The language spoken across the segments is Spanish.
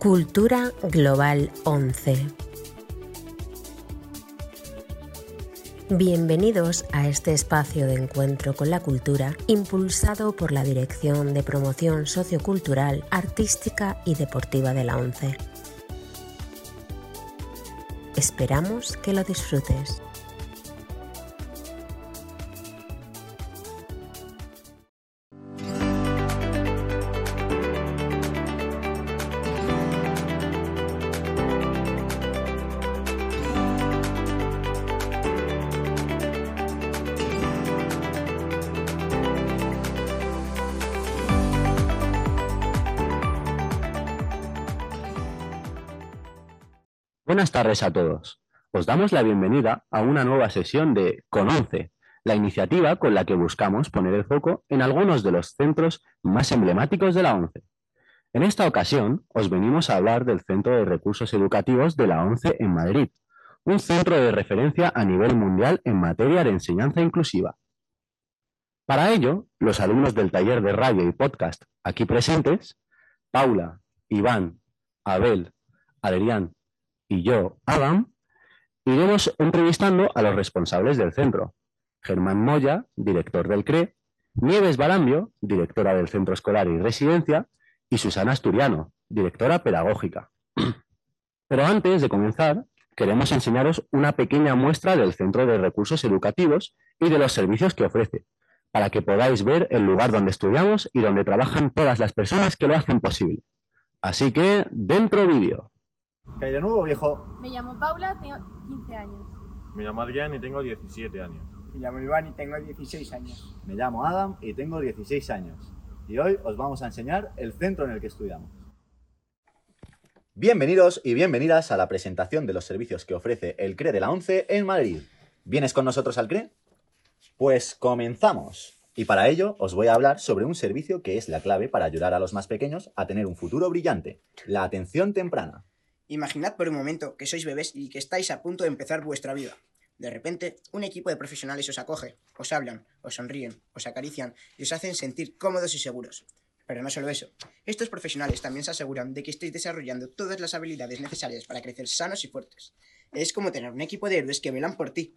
Cultura Global 11. Bienvenidos a este espacio de encuentro con la cultura impulsado por la Dirección de Promoción Sociocultural, Artística y Deportiva de la ONCE. Esperamos que lo disfrutes. Tardes a todos. Os damos la bienvenida a una nueva sesión de Conoce, la iniciativa con la que buscamos poner el foco en algunos de los centros más emblemáticos de la ONCE. En esta ocasión os venimos a hablar del Centro de Recursos Educativos de la ONCE en Madrid, un centro de referencia a nivel mundial en materia de enseñanza inclusiva. Para ello, los alumnos del taller de radio y podcast aquí presentes, Paula, Iván, Abel, Adrián y yo, Adam, iremos entrevistando a los responsables del centro. Germán Moya, director del CRE, Nieves Barambio, directora del Centro Escolar y Residencia, y Susana Asturiano, directora pedagógica. Pero antes de comenzar, queremos enseñaros una pequeña muestra del Centro de Recursos Educativos y de los servicios que ofrece, para que podáis ver el lugar donde estudiamos y donde trabajan todas las personas que lo hacen posible. Así que, dentro vídeo. ¿Qué hay de nuevo, viejo? Me llamo Paula, tengo 15 años. Me llamo Adrián y tengo 17 años. Me llamo Iván y tengo 16 años. Me llamo Adam y tengo 16 años. Y hoy os vamos a enseñar el centro en el que estudiamos. Bienvenidos y bienvenidas a la presentación de los servicios que ofrece el CRE de la ONCE en Madrid. ¿Vienes con nosotros al CRE? Pues comenzamos. Y para ello os voy a hablar sobre un servicio que es la clave para ayudar a los más pequeños a tener un futuro brillante, la atención temprana. Imaginad por un momento que sois bebés y que estáis a punto de empezar vuestra vida. De repente, un equipo de profesionales os acoge, os hablan, os sonríen, os acarician y os hacen sentir cómodos y seguros. Pero no solo eso, estos profesionales también se aseguran de que estéis desarrollando todas las habilidades necesarias para crecer sanos y fuertes. Es como tener un equipo de héroes que velan por ti.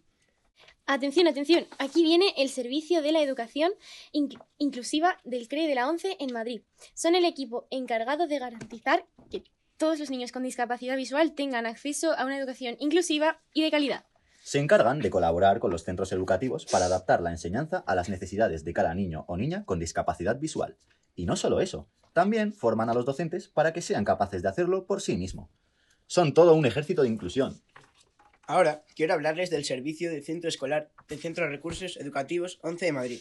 Atención, atención, aquí viene el Servicio de la Educación Inc- Inclusiva del CRE de la ONCE en Madrid. Son el equipo encargado de garantizar que todos los niños con discapacidad visual tengan acceso a una educación inclusiva y de calidad. Se encargan de colaborar con los centros educativos para adaptar la enseñanza a las necesidades de cada niño o niña con discapacidad visual. Y no solo eso, también forman a los docentes para que sean capaces de hacerlo por sí mismos. Son todo un ejército de inclusión. Ahora quiero hablarles del servicio del centro escolar del Centro de Recursos Educativos 11 de Madrid.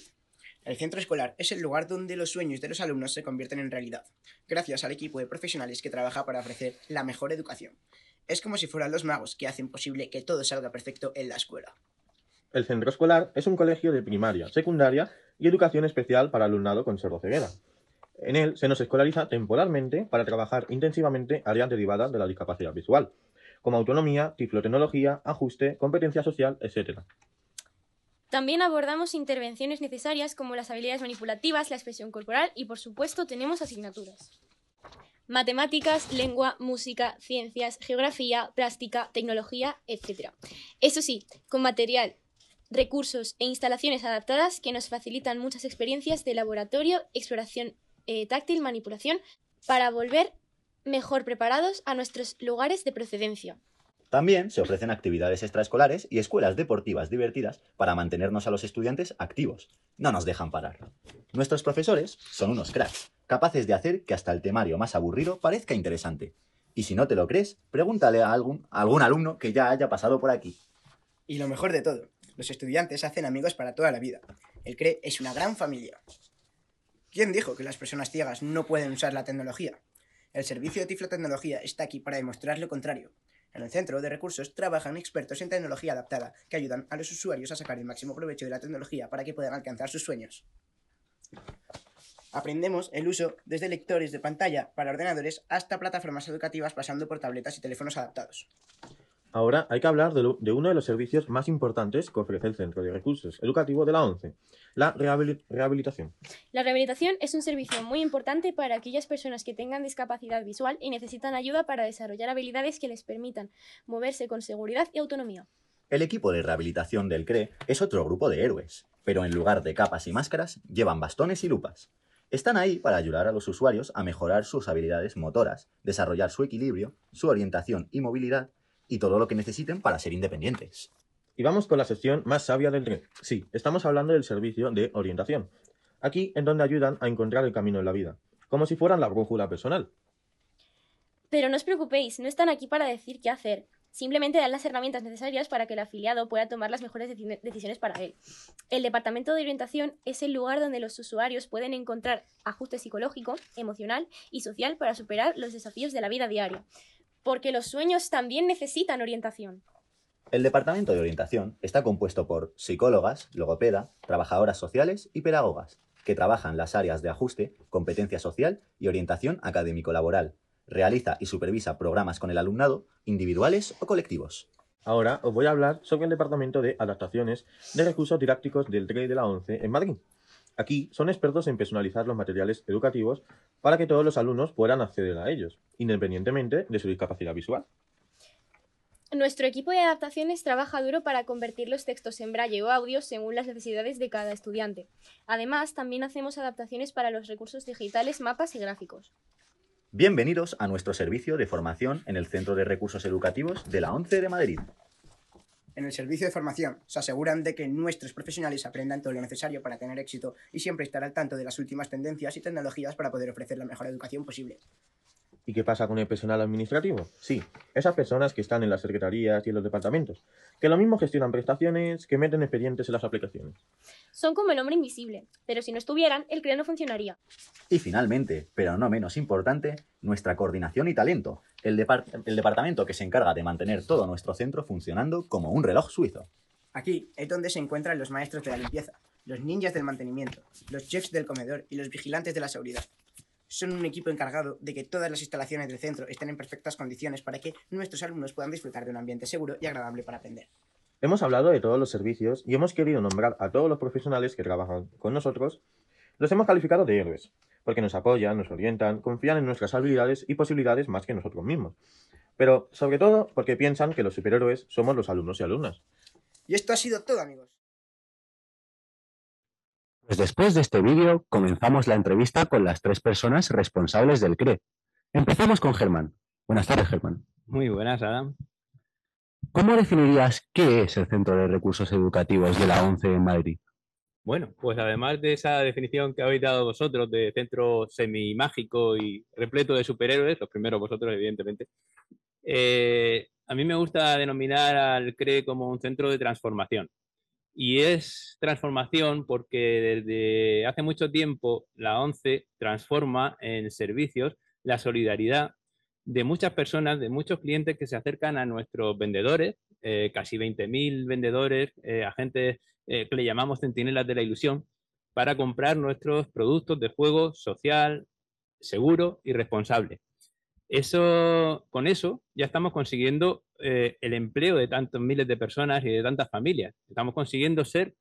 El centro escolar es el lugar donde los sueños de los alumnos se convierten en realidad, gracias al equipo de profesionales que trabaja para ofrecer la mejor educación. Es como si fueran los magos que hacen posible que todo salga perfecto en la escuela. El centro escolar es un colegio de primaria, secundaria y educación especial para alumnado con sordoceguera. En él se nos escolariza temporalmente para trabajar intensivamente áreas derivadas de la discapacidad visual, como autonomía, tiflotecnología, ajuste, competencia social, etc. También abordamos intervenciones necesarias como las habilidades manipulativas, la expresión corporal y, por supuesto, tenemos asignaturas. Matemáticas, lengua, música, ciencias, geografía, plástica, tecnología, etc. Eso sí, con material, recursos e instalaciones adaptadas que nos facilitan muchas experiencias de laboratorio, exploración eh, táctil, manipulación, para volver mejor preparados a nuestros lugares de procedencia. También se ofrecen actividades extraescolares y escuelas deportivas divertidas para mantenernos a los estudiantes activos. No nos dejan parar. Nuestros profesores son unos cracks, capaces de hacer que hasta el temario más aburrido parezca interesante. Y si no te lo crees, pregúntale a algún, a algún alumno que ya haya pasado por aquí. Y lo mejor de todo, los estudiantes hacen amigos para toda la vida. El CRE es una gran familia. ¿Quién dijo que las personas ciegas no pueden usar la tecnología? El servicio de tiflotecnología está aquí para demostrar lo contrario. En el centro de recursos trabajan expertos en tecnología adaptada que ayudan a los usuarios a sacar el máximo provecho de la tecnología para que puedan alcanzar sus sueños. Aprendemos el uso desde lectores de pantalla para ordenadores hasta plataformas educativas pasando por tabletas y teléfonos adaptados. Ahora hay que hablar de, lo- de uno de los servicios más importantes que ofrece el Centro de Recursos Educativos de la ONCE, la rehabili- rehabilitación. La rehabilitación es un servicio muy importante para aquellas personas que tengan discapacidad visual y necesitan ayuda para desarrollar habilidades que les permitan moverse con seguridad y autonomía. El equipo de rehabilitación del CRE es otro grupo de héroes, pero en lugar de capas y máscaras, llevan bastones y lupas. Están ahí para ayudar a los usuarios a mejorar sus habilidades motoras, desarrollar su equilibrio, su orientación y movilidad y todo lo que necesiten para ser independientes. Y vamos con la sección más sabia del tren. Sí, estamos hablando del servicio de orientación. Aquí en donde ayudan a encontrar el camino en la vida, como si fueran la brújula personal. Pero no os preocupéis, no están aquí para decir qué hacer. Simplemente dan las herramientas necesarias para que el afiliado pueda tomar las mejores deci- decisiones para él. El departamento de orientación es el lugar donde los usuarios pueden encontrar ajuste psicológico, emocional y social para superar los desafíos de la vida diaria. Porque los sueños también necesitan orientación. El departamento de orientación está compuesto por psicólogas, logopeda, trabajadoras sociales y pedagogas, que trabajan las áreas de ajuste, competencia social y orientación académico-laboral. Realiza y supervisa programas con el alumnado, individuales o colectivos. Ahora os voy a hablar sobre el Departamento de Adaptaciones de Recursos Didácticos del TRE de la ONCE en Madrid. Aquí son expertos en personalizar los materiales educativos para que todos los alumnos puedan acceder a ellos, independientemente de su discapacidad visual. Nuestro equipo de adaptaciones trabaja duro para convertir los textos en braille o audio según las necesidades de cada estudiante. Además, también hacemos adaptaciones para los recursos digitales, mapas y gráficos. Bienvenidos a nuestro servicio de formación en el Centro de Recursos Educativos de la ONCE de Madrid. En el servicio de formación se aseguran de que nuestros profesionales aprendan todo lo necesario para tener éxito y siempre estar al tanto de las últimas tendencias y tecnologías para poder ofrecer la mejor educación posible. ¿Y qué pasa con el personal administrativo? Sí, esas personas que están en las secretarías y en los departamentos, que lo mismo gestionan prestaciones, que meten expedientes en las aplicaciones. Son como el hombre invisible, pero si no estuvieran, el CRE no funcionaría. Y finalmente, pero no menos importante, nuestra coordinación y talento, el, depar- el departamento que se encarga de mantener todo nuestro centro funcionando como un reloj suizo. Aquí es donde se encuentran los maestros de la limpieza, los ninjas del mantenimiento, los chefs del comedor y los vigilantes de la seguridad. Son un equipo encargado de que todas las instalaciones del centro estén en perfectas condiciones para que nuestros alumnos puedan disfrutar de un ambiente seguro y agradable para aprender. Hemos hablado de todos los servicios y hemos querido nombrar a todos los profesionales que trabajan con nosotros. Los hemos calificado de héroes, porque nos apoyan, nos orientan, confían en nuestras habilidades y posibilidades más que nosotros mismos. Pero, sobre todo, porque piensan que los superhéroes somos los alumnos y alumnas. Y esto ha sido todo, amigos. Pues después de este vídeo comenzamos la entrevista con las tres personas responsables del CRE. Empezamos con Germán. Buenas tardes, Germán. Muy buenas, Adam. ¿Cómo definirías qué es el Centro de Recursos Educativos de la ONCE en Madrid? Bueno, pues además de esa definición que habéis dado vosotros de centro semimágico y repleto de superhéroes, los primeros vosotros, evidentemente, eh, a mí me gusta denominar al CRE como un centro de transformación. Y es transformación porque desde hace mucho tiempo la ONCE transforma en servicios la solidaridad de muchas personas, de muchos clientes que se acercan a nuestros vendedores, eh, casi 20.000 vendedores, eh, agentes eh, que le llamamos centinelas de la ilusión, para comprar nuestros productos de juego social, seguro y responsable. Eso, con eso ya estamos consiguiendo eh, el empleo de tantos miles de personas y de tantas familias. Estamos consiguiendo ser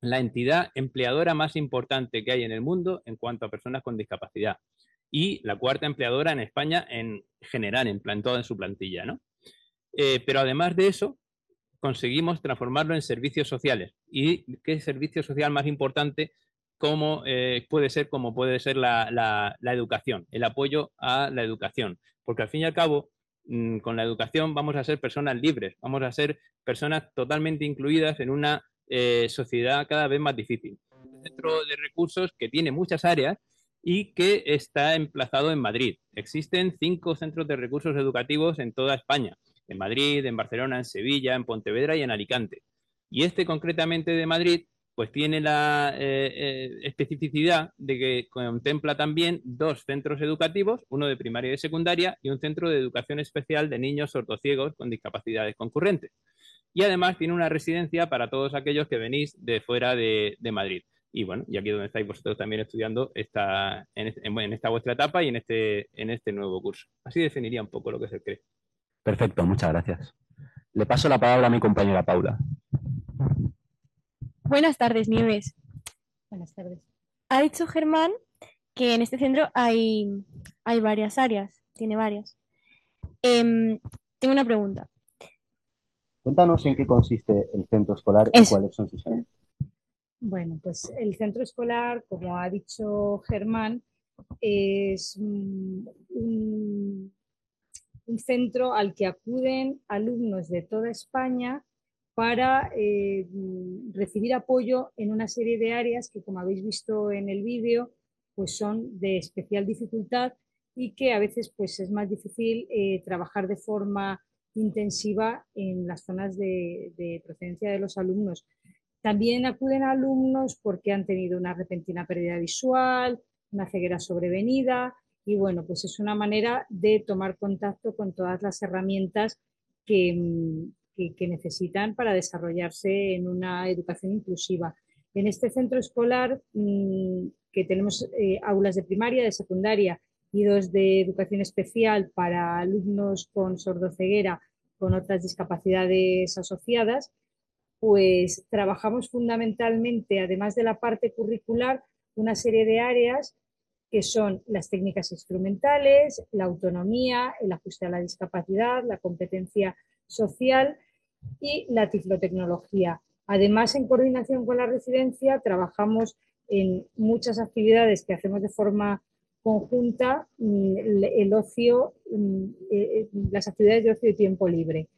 la entidad empleadora más importante que hay en el mundo en cuanto a personas con discapacidad y la cuarta empleadora en España en general, en plan, toda en su plantilla, ¿no? Eh, pero además de eso, conseguimos transformarlo en servicios sociales. ¿Y qué servicio social más importante como eh, puede ser como puede ser la, la, la, educación, el apoyo a la educación? Porque al fin y al cabo, mmm, con la educación vamos a ser personas libres, vamos a ser personas totalmente incluidas en una eh, sociedad cada vez más difícil. Un centro de recursos que tiene muchas áreas y que está emplazado en Madrid. Existen cinco centros de recursos educativos en toda España, en Madrid, en Barcelona, en Sevilla, en Pontevedra y en Alicante. Y este concretamente de Madrid, pues tiene la eh, eh, especificidad de que contempla también dos centros educativos, uno de primaria y de secundaria y un centro de educación especial de niños sordociegos con discapacidades concurrentes. Y además tiene una residencia para todos aquellos que venís de fuera de, Madrid. Y bueno, y aquí donde estáis vosotros también estudiando esta, en, en, esta vuestra etapa y en este, en este nuevo curso. Así definiría un poco lo que es el CRE. Perfecto, muchas gracias. Le paso la palabra a mi compañera Paula. Buenas tardes, Nieves. Buenas tardes. Ha dicho Germán que en este centro hay, hay varias áreas, tiene varias. Em, tengo una pregunta. Cuéntanos en qué consiste el centro escolar y Es- cuáles son sus áreas. Bueno, pues el centro escolar, como ha dicho Germán, es un, un centro al que acuden alumnos de toda España para eh, mm, recibir apoyo en una serie de áreas que, como habéis visto en el vídeo, pues son de especial dificultad y que a veces pues, es más difícil eh, trabajar de forma intensiva en las zonas de, de procedencia de los alumnos. También acuden alumnos porque han tenido una repentina pérdida visual, una ceguera sobrevenida y bueno, pues es una manera de tomar contacto con todas las herramientas que, mm, que- necesitan para desarrollarse en una educación inclusiva. En este centro escolar, mm, que tenemos eh, aulas de primaria, de secundaria y dos de educación especial para alumnos con sordoceguera, con otras discapacidades asociadas, pues trabajamos fundamentalmente, además de la parte curricular, una serie de áreas que son las técnicas instrumentales, la autonomía, el ajuste a la discapacidad, la competencia social y la tiflotecnología. Además, en coordinación con la residencia, trabajamos en muchas actividades que hacemos de forma conjunta, mm, el, ocio, mm, eh, eh, las actividades de ocio y tiempo libre.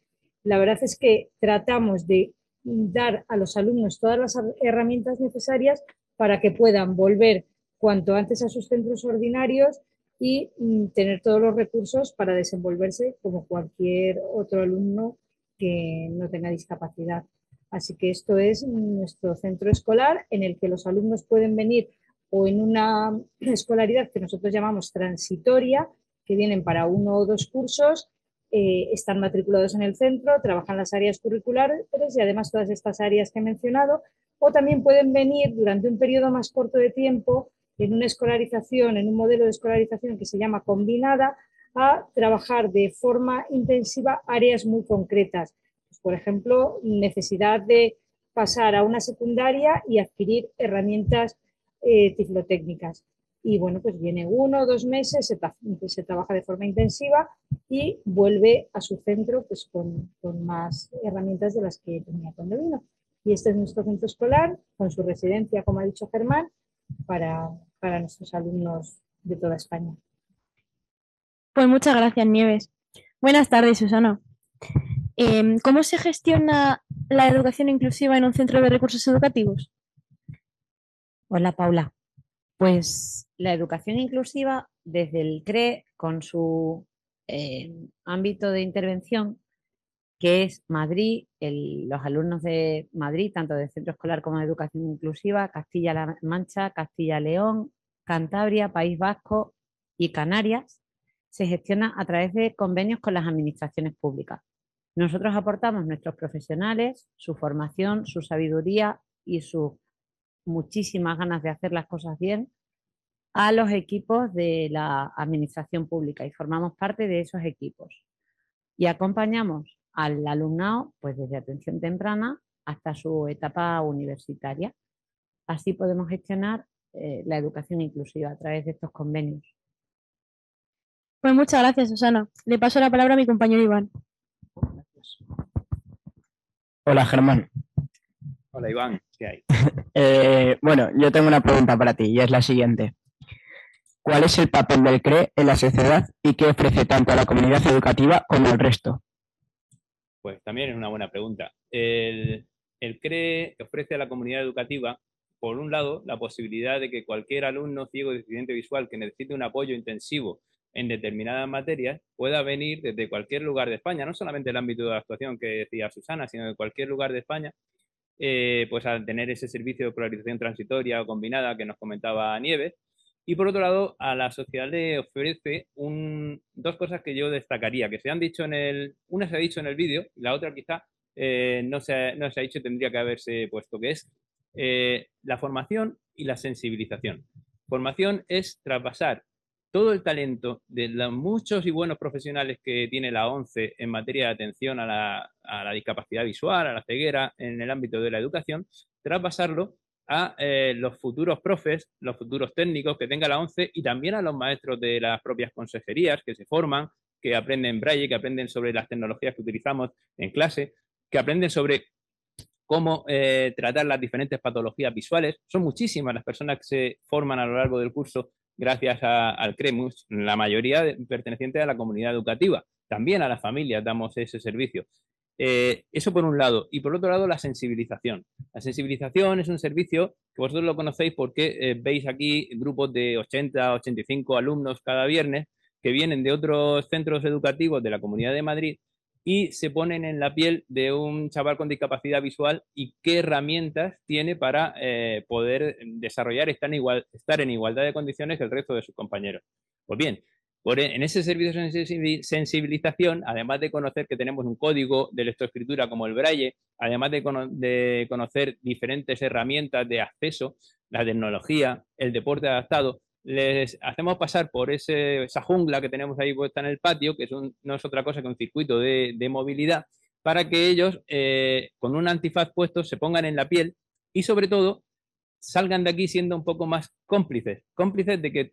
La verdad es que tratamos de dar a los alumnos todas las herramientas necesarias para que puedan volver cuanto antes a sus centros ordinarios y mm, tener todos los recursos para desenvolverse como cualquier otro alumno que no tenga discapacidad. Así que esto es nuestro centro escolar en el que los alumnos pueden venir o en una escolaridad que nosotros llamamos transitoria, que vienen para uno o dos cursos, eh, están matriculados en el centro, trabajan las áreas curriculares y además todas estas áreas que he mencionado, o también pueden venir durante un periodo más corto de tiempo en una escolarización, en un modelo de escolarización que se llama combinada, a trabajar de forma intensiva áreas muy concretas. Pues, por ejemplo, necesidad de pasar a una secundaria y adquirir herramientas eh, tiflotécnicas. Y bueno, pues viene uno o dos meses, se, se trabaja de forma intensiva y vuelve a su centro pues, con, con más herramientas de las que tenía cuando vino. Y este es nuestro centro escolar, con su residencia, como ha dicho Germán, para, para nuestros alumnos de toda España. Pues muchas gracias, Nieves. Buenas tardes, Susana. Em, ¿Cómo se gestiona la educación inclusiva en un centro de recursos educativos? Hola Paula. Pues la educación inclusiva desde el CRE con su eh, ámbito de intervención, que es Madrid, el- los alumnos de Madrid, tanto de centro escolar como de educación inclusiva, Castilla-La Mancha, Castilla-León, Cantabria, País Vasco y Canarias, se gestiona a través de convenios con las administraciones públicas. Nosotros aportamos nuestros profesionales, su formación, su sabiduría y sus muchísimas ganas de hacer las cosas bien a los equipos de la administración pública y formamos parte de esos equipos. Y acompañamos al alumnado pues desde atención temprana hasta su etapa universitaria. Así podemos gestionar eh, la educación inclusiva a través de estos convenios. Pues muchas gracias, Susana. Le paso la palabra a mi compañero Iván. Hola Germán. Hola Iván, ¿qué hay? Eh, bueno, yo tengo una pregunta para ti y es la siguiente. ¿Cuál es el papel del CRE en la sociedad y qué ofrece tanto a la comunidad educativa como al resto? Pues también es una buena pregunta. El, el CRE ofrece a la comunidad educativa, por un lado, la posibilidad de que cualquier alumno ciego deficiente visual que necesite un apoyo intensivo en determinadas materias pueda venir desde cualquier lugar de España, no solamente el ámbito de actuación que decía Susana, sino de cualquier lugar de España, eh, pues al tener ese servicio de polarización transitoria o combinada que nos comentaba Nieves. Y por otro lado, a la sociedad le ofrece un- dos cosas que yo destacaría, que se han dicho en el, una se ha dicho en el vídeo la otra quizá eh, no, se ha, no se ha dicho tendría que haberse puesto, que es eh, la formación y la sensibilización. Formación es traspasar todo el talento de los muchos y buenos profesionales que tiene la ONCE en materia de atención a la, discapacidad visual, a la ceguera, en el ámbito de la educación, traspasarlo a eh, los futuros profes, los futuros técnicos que tenga la ONCE y también a los maestros de las propias consejerías que se forman, que aprenden braille, que aprenden sobre las tecnologías que utilizamos en clase, que aprenden sobre cómo eh, tratar las diferentes patologías visuales. Son muchísimas las personas que se forman a lo largo del curso gracias al CREMUS, la mayoría pertenecientes a la comunidad educativa. También a las familias damos ese servicio. Eh, eso por un lado. Y por otro lado, la sensibilización. La sensibilización es un servicio que vosotros lo conocéis porque eh, veis aquí grupos de 80, 85 alumnos cada viernes que vienen de otros centros educativos de la Comunidad de Madrid y se ponen en la piel de un chaval con discapacidad visual y qué herramientas tiene para eh, poder desarrollar, estar en, igual, estar en igualdad de condiciones que el resto de sus compañeros. Pues bien, e, en ese servicio de sensibilización, además de conocer que tenemos un código de lectoescritura como el braille, además de, conocer diferentes herramientas de acceso, la tecnología, el deporte adaptado, les hacemos pasar por esa jungla que tenemos ahí puesta en el patio, que no es otra cosa que un circuito de, movilidad, para que ellos, eh, con un antifaz puesto, se pongan en la piel y sobre todo salgan de aquí siendo un poco más cómplices, cómplices de que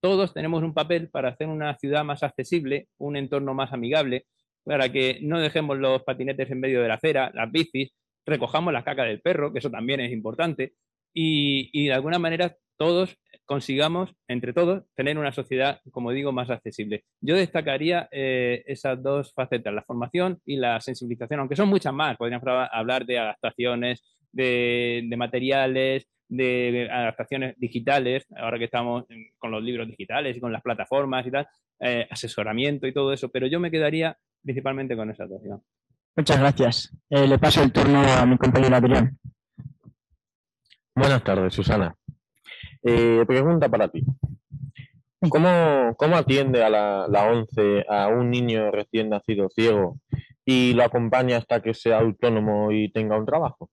todos tenemos un papel para hacer una ciudad más accesible, un entorno más amigable, para que no dejemos los patinetes en medio de la acera, las bicis, recojamos la caca del perro, que eso también es importante, y, de alguna manera todos consigamos, entre todos, tener una sociedad, como digo, más accesible. Yo destacaría eh, esas dos facetas, la formación y la sensibilización, aunque son muchas más. Podríamos hablar de adaptaciones, de materiales, de adaptaciones digitales, ahora que estamos con los libros digitales y con las plataformas y tal, eh, asesoramiento y todo eso, pero yo me quedaría principalmente con esa actuación. Muchas gracias. Eh, le paso el turno a mi compañero Adrián. Buenas tardes, Susana. Eh, pregunta para ti. ¿Cómo, ¿Cómo, atiende a la, ONCE a un niño recién nacido ciego y lo acompaña hasta que sea autónomo y tenga un trabajo?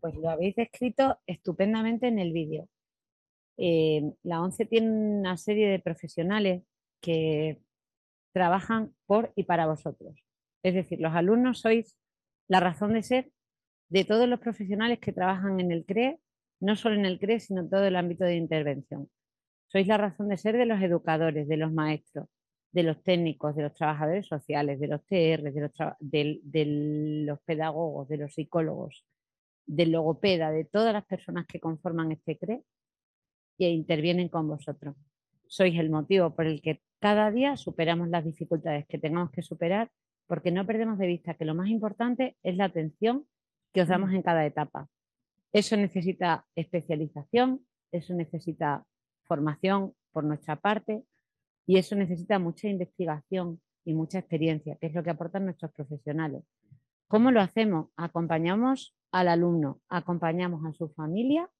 pues lo habéis descrito estupendamente en el vídeo. Eh, la ONCE tiene una serie de profesionales que trabajan por y para vosotros. Es decir, los alumnos sois la razón de ser de todos los profesionales que trabajan en el CRE, no solo en el CRE, sino en todo el ámbito de intervención. Sois la razón de ser de los educadores, de los maestros, de los técnicos, de los trabajadores sociales, de los TR, de los pedagogos, de los psicólogos, del logopeda, de todas las personas que conforman este CRE y intervienen con vosotros. Sois el motivo por el que cada día superamos las dificultades que tengamos que superar, porque no perdemos de vista que lo más importante es la atención que os damos en cada etapa. Eso necesita especialización, eso necesita formación por nuestra parte y eso necesita mucha investigación y mucha experiencia, que es lo que aportan nuestros profesionales. ¿Cómo lo hacemos? Acompañamos al alumno, acompañamos a su familia,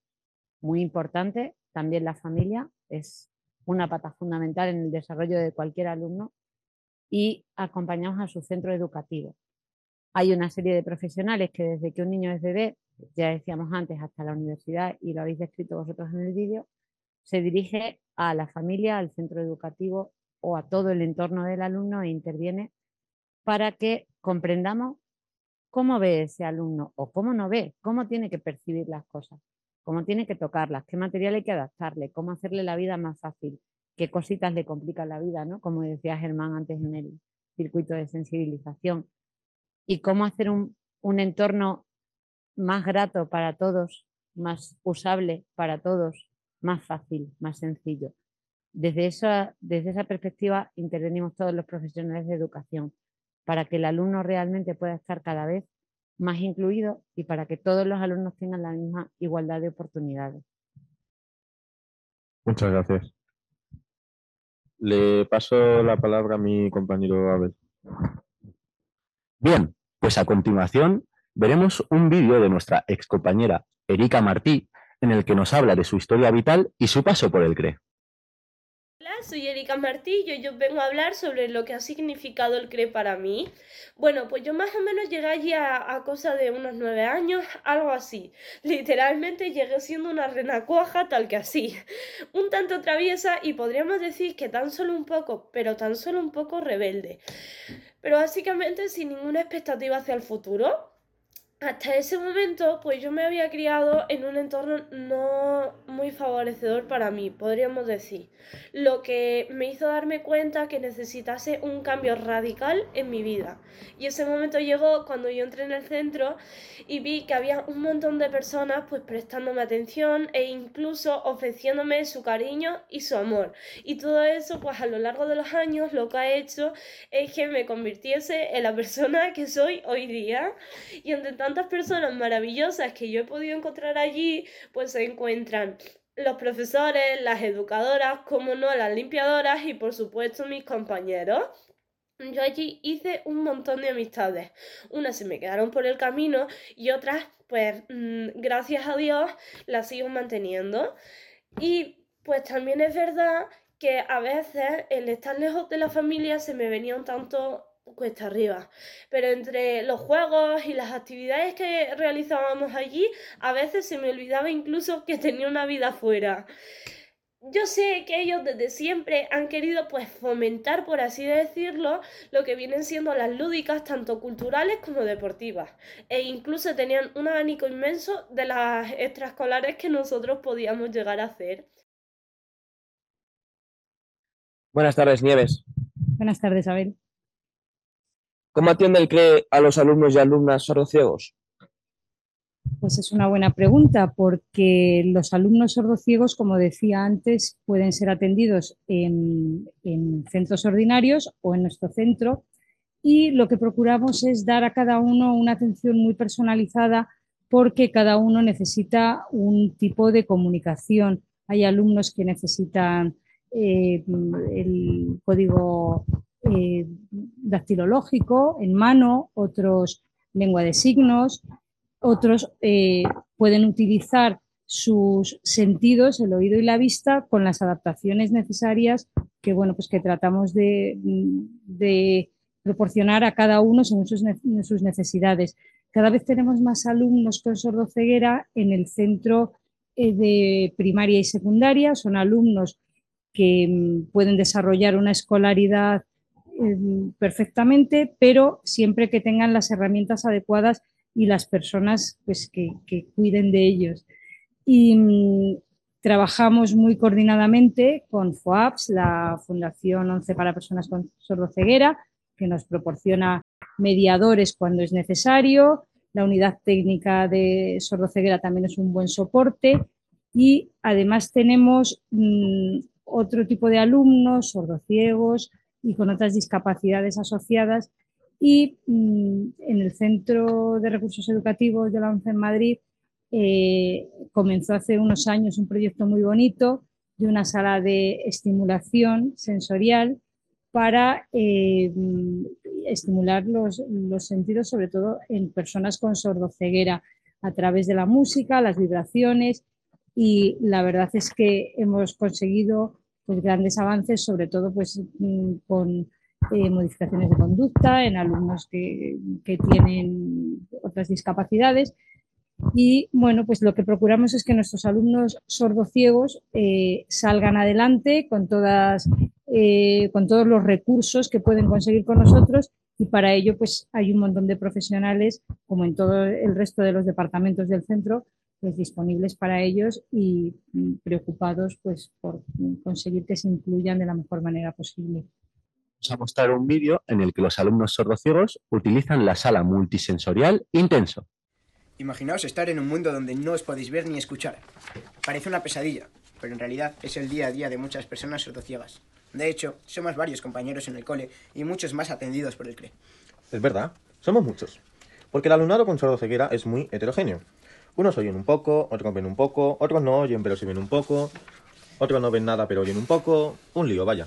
muy importante, también la familia es una pata fundamental en el desarrollo de cualquier alumno y acompañamos a su centro educativo. Hay una serie de profesionales que desde que un niño es bebé, ya decíamos antes, hasta la universidad, y lo habéis descrito vosotros en el vídeo, se dirige a la familia, al centro educativo o a todo el entorno del alumno e interviene para que comprendamos cómo ve ese alumno o cómo no ve, cómo tiene que percibir las cosas, cómo tiene que tocarlas, qué material hay que adaptarle, cómo hacerle la vida más fácil, qué cositas le complican la vida, ¿no? Como decía Germán antes en el circuito de sensibilización, y cómo hacer un, un entorno más grato para todos, más usable para todos, más fácil, más sencillo. Desde esa, desde esa perspectiva intervenimos todos los profesionales de educación para que el alumno realmente pueda estar cada vez más incluido y para que todos los alumnos tengan la misma igualdad de oportunidades. Muchas gracias. Le paso la palabra a mi compañero Abel. Bien, pues a continuación veremos un vídeo de nuestra excompañera Erika Martí en el que nos habla de su historia vital y su paso por el CRE. Hola, soy Erika Martillo y yo vengo a hablar sobre lo que ha significado el CRE para mí. Bueno, pues yo más o menos llegué allí a, a cosa de unos nueve años, algo así. Literalmente llegué siendo una renacuaja tal que así. Un tanto traviesa y podríamos decir que tan solo un poco, pero tan solo un poco rebelde. Pero básicamente sin ninguna expectativa hacia el futuro hasta ese momento, pues yo me había criado en un entorno no muy favorecedor para mí, podríamos decir. Lo que me hizo darme cuenta que necesitase un cambio radical en mi vida. Y ese momento llegó cuando yo entré en el centro y vi que había un montón de personas pues prestándome atención e incluso ofreciéndome su cariño y su amor. Y todo eso pues a lo largo de los años lo que ha hecho es que me convirtiese en la persona que soy hoy día. Y entre personas maravillosas que yo he podido encontrar allí, pues se encuentran los profesores, las educadoras, como no, las limpiadoras y por supuesto mis compañeros. Yo allí hice un montón de amistades. Unas se me quedaron por el camino y otras, pues, mm, gracias a Dios, las sigo manteniendo. Y pues también es verdad que a veces el estar lejos de la familia se me venía un tanto cuesta arriba. Pero entre los juegos y las actividades que realizábamos allí, a veces se me olvidaba incluso que tenía una vida fuera. Yo sé que ellos desde siempre han querido pues fomentar, por así decirlo, lo que vienen siendo las lúdicas, tanto culturales como deportivas. E incluso tenían un abanico inmenso de las extraescolares que nosotros podíamos llegar a hacer. Buenas tardes, Nieves. Buenas tardes, Abel. ¿Cómo atiende el CRE a los alumnos y alumnas sordociegos? Pues es una buena pregunta porque los alumnos sordociegos, como decía antes, pueden ser atendidos en, en, centros ordinarios o en nuestro centro y lo que procuramos es dar a cada uno una atención muy personalizada porque cada uno necesita un tipo de comunicación. Hay alumnos que necesitan eh, el código eh, dactilológico en mano, otros lengua de signos, otros eh, pueden utilizar sus sentidos, el oído y la vista, con las adaptaciones necesarias que, bueno, pues que tratamos de, proporcionar a cada uno según sus, sus, necesidades. Cada vez tenemos más alumnos con sordoceguera en el centro eh, de primaria y secundaria. Son alumnos que mm, pueden desarrollar una escolaridad perfectamente, pero siempre que tengan las herramientas adecuadas y las personas pues, que, que cuiden de ellos. Y mm, trabajamos muy coordinadamente con FOAPS, la Fundación 11 para Personas con Sordoceguera, que nos proporciona mediadores cuando es necesario. La unidad técnica de sordoceguera también es un buen soporte. Y además tenemos mm, otro tipo de alumnos, sordociegos, y con otras discapacidades asociadas. Y mm, en el Centro de Recursos Educativos de la ONCE en Madrid eh, comenzó hace unos años un proyecto muy bonito de una sala de estimulación sensorial para eh, estimular los, los, sentidos, sobre todo en personas con sordoceguera, a través de la música, las vibraciones. Y la verdad es que hemos conseguido pues, grandes avances, sobre todo pues, mm, con eh, modificaciones de conducta en alumnos que, que, tienen otras discapacidades. Y bueno, pues lo que procuramos es que nuestros alumnos sordociegos eh, salgan adelante con, todas, eh, con todos los recursos que pueden conseguir con nosotros y para ello pues hay un montón de profesionales, como en todo el resto de los departamentos del centro, pues, disponibles para ellos y mm, preocupados pues, por conseguir que se incluyan de la mejor manera posible. Vamos a mostrar un vídeo en el que los alumnos sordociegos utilizan la sala multisensorial Intenso. Imaginaos estar en un mundo donde no os podéis ver ni escuchar. Parece una pesadilla, pero en realidad es el día a día de muchas personas sordociegas. De hecho, somos varios compañeros en el cole y muchos más atendidos por el CRE. Es verdad, somos muchos. Porque el alumnado con sordoceguera es muy heterogéneo. Unos oyen un poco, otros ven un poco, otros no oyen pero sí ven un poco, otros no ven nada pero oyen un poco. Un lío, vaya.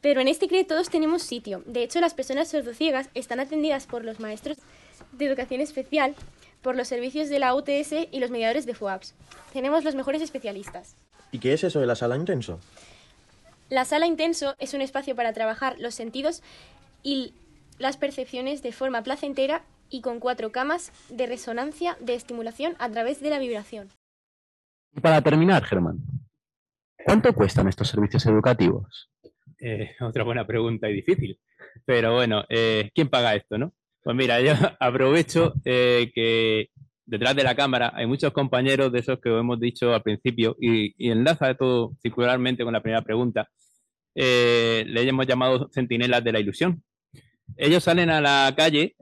Pero en este CRE todos tenemos sitio. De hecho, las personas sordociegas están atendidas por los maestros de educación especial, por los servicios de la UTS y los mediadores de FUAPS. Tenemos los mejores especialistas. ¿Y qué es eso de la sala intenso? La sala intenso es un espacio para trabajar los sentidos y las percepciones de forma placentera y con cuatro camas de resonancia de estimulación a través de la vibración. Y para terminar, Germán, ¿cuánto cuestan estos servicios educativos? Eh, otra buena pregunta y difícil. Pero bueno, eh, ¿quién paga esto, no? Pues mira, yo aprovecho eh, que detrás de la cámara hay muchos compañeros de esos que hemos dicho al principio y, y enlaza todo circularmente con la primera pregunta. le hemos llamado centinelas de la ilusión. Ellos salen a la calle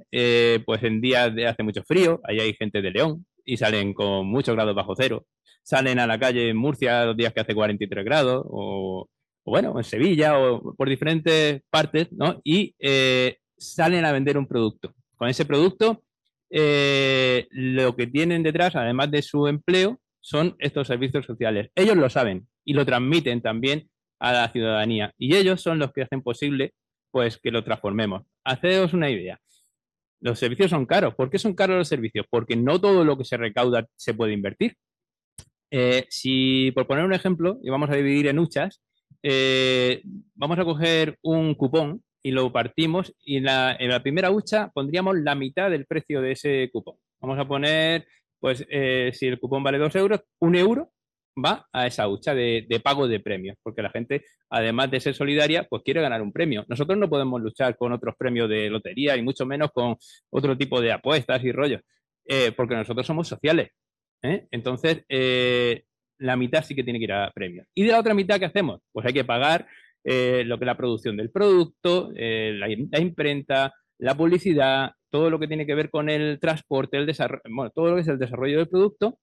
pues en días de hace mucho frío, ahí hay gente de León y salen con muchos grados bajo cero. Salen a la calle en Murcia los días que hace 43 grados o o bueno, en Sevilla o por diferentes partes, ¿no? Y eh, salen a vender un producto. Con ese producto, eh, lo que tienen detrás, además de su empleo, son estos servicios sociales. Ellos lo saben y lo transmiten también a la ciudadanía. Y ellos son los que hacen posible pues, que lo transformemos. Haceos una idea. Los servicios son caros. ¿Por qué son caros los servicios? Porque no todo lo que se recauda se puede invertir. Eh, si, por poner un ejemplo, y vamos a dividir en huchas, eh, vamos a coger un cupón y lo partimos y en la, primera hucha pondríamos la mitad del precio de ese cupón. Vamos a poner, pues, eh, si el cupón vale dos euros, un euro va a esa hucha de, pago de premios, porque la gente, además de ser solidaria, pues quiere ganar un premio. Nosotros no podemos luchar con otros premios de lotería y mucho menos con otro tipo de apuestas y rollos, eh, porque nosotros somos sociales. Entonces, la mitad sí que tiene que ir a premios. ¿Y de la otra mitad qué hacemos? Pues hay que pagar eh, lo que es la producción del producto, eh, la, imprenta, la publicidad, todo lo que tiene que ver con el transporte, el desarrollo, bueno, todo lo que es el desarrollo del producto,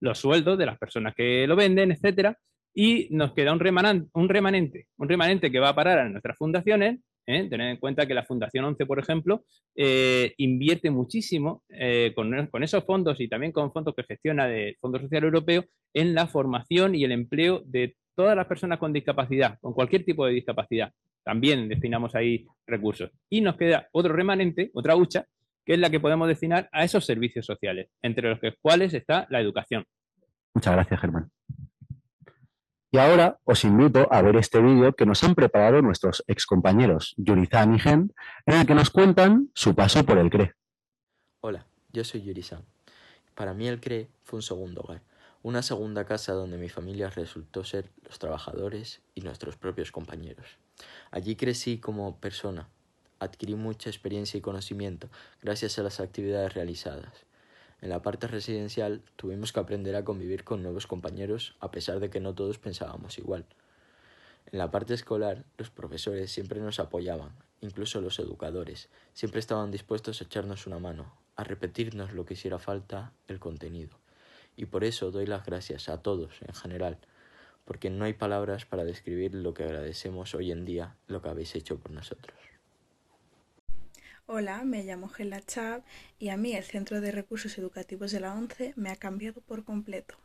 los sueldos de las personas que lo venden, etcétera, y nos queda un remanente, un remanente, un remanente que va a parar a nuestras fundaciones ¿eh? Tener en cuenta que la Fundación 11, por ejemplo, eh, invierte muchísimo eh, con, esos fondos y también con fondos que gestiona del Fondo Social Europeo en la formación y el empleo de todas las personas con discapacidad, con cualquier tipo de discapacidad. También destinamos ahí recursos. Y nos queda otro remanente, otra hucha, que es la que podemos destinar a esos servicios sociales, entre los cuales está la educación. Muchas gracias, Germán. Y ahora os invito a ver este vídeo que nos han preparado nuestros excompañeros Yurizan y Gen, en el que nos cuentan su paso por el CRE. Hola, yo soy Yurizan. Para mí el CRE fue un segundo hogar, una segunda casa donde mi familia resultó ser los trabajadores y nuestros propios compañeros. Allí crecí como persona, adquirí mucha experiencia y conocimiento gracias a las actividades realizadas. En la parte residencial tuvimos que aprender a convivir con nuevos compañeros a pesar de que no todos pensábamos igual. En la parte escolar, los profesores siempre nos apoyaban, incluso los educadores, siempre estaban dispuestos a echarnos una mano, a repetirnos lo que hiciera falta el contenido. Y por eso doy las gracias a todos en general, porque no hay palabras para describir lo que agradecemos hoy en día lo que habéis hecho por nosotros. Hola, me llamo Gela Chab y a mí el Centro de Recursos Educativos de la ONCE me ha cambiado por completo.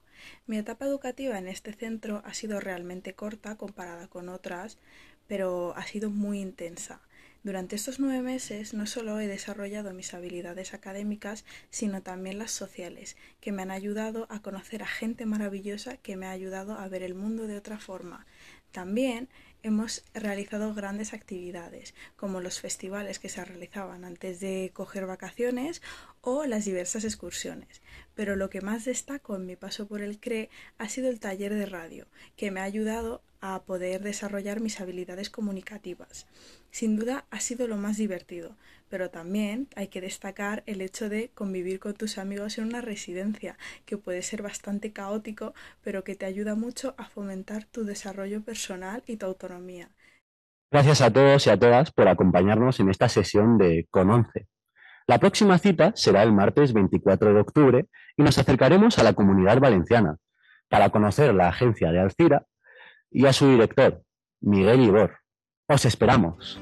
Mi etapa educativa en este centro ha sido realmente corta comparada con otras, pero ha sido muy intensa. Durante estos nueve meses no solo he desarrollado mis habilidades académicas, sino también las sociales, que me han ayudado a conocer a gente maravillosa que me ha ayudado a ver el mundo de otra forma. También hemos realizado grandes actividades, como los festivales que se realizaban antes de coger vacaciones o las diversas excursiones. Pero lo que más destaco en mi paso por el CRE ha sido el taller de radio, que me ha ayudado a poder desarrollar mis habilidades comunicativas. Sin duda ha sido lo más divertido, pero también hay que destacar el hecho de convivir con tus amigos en una residencia, que puede ser bastante caótico, pero que te ayuda mucho a fomentar tu desarrollo personal y tu autonomía. Gracias a todos y a todas por acompañarnos en esta sesión de Con 11. La próxima cita será el martes 24 de octubre y nos acercaremos a la comunidad valenciana para conocer la agencia de Alcira y a su director, Miguel Ibor. Os esperamos.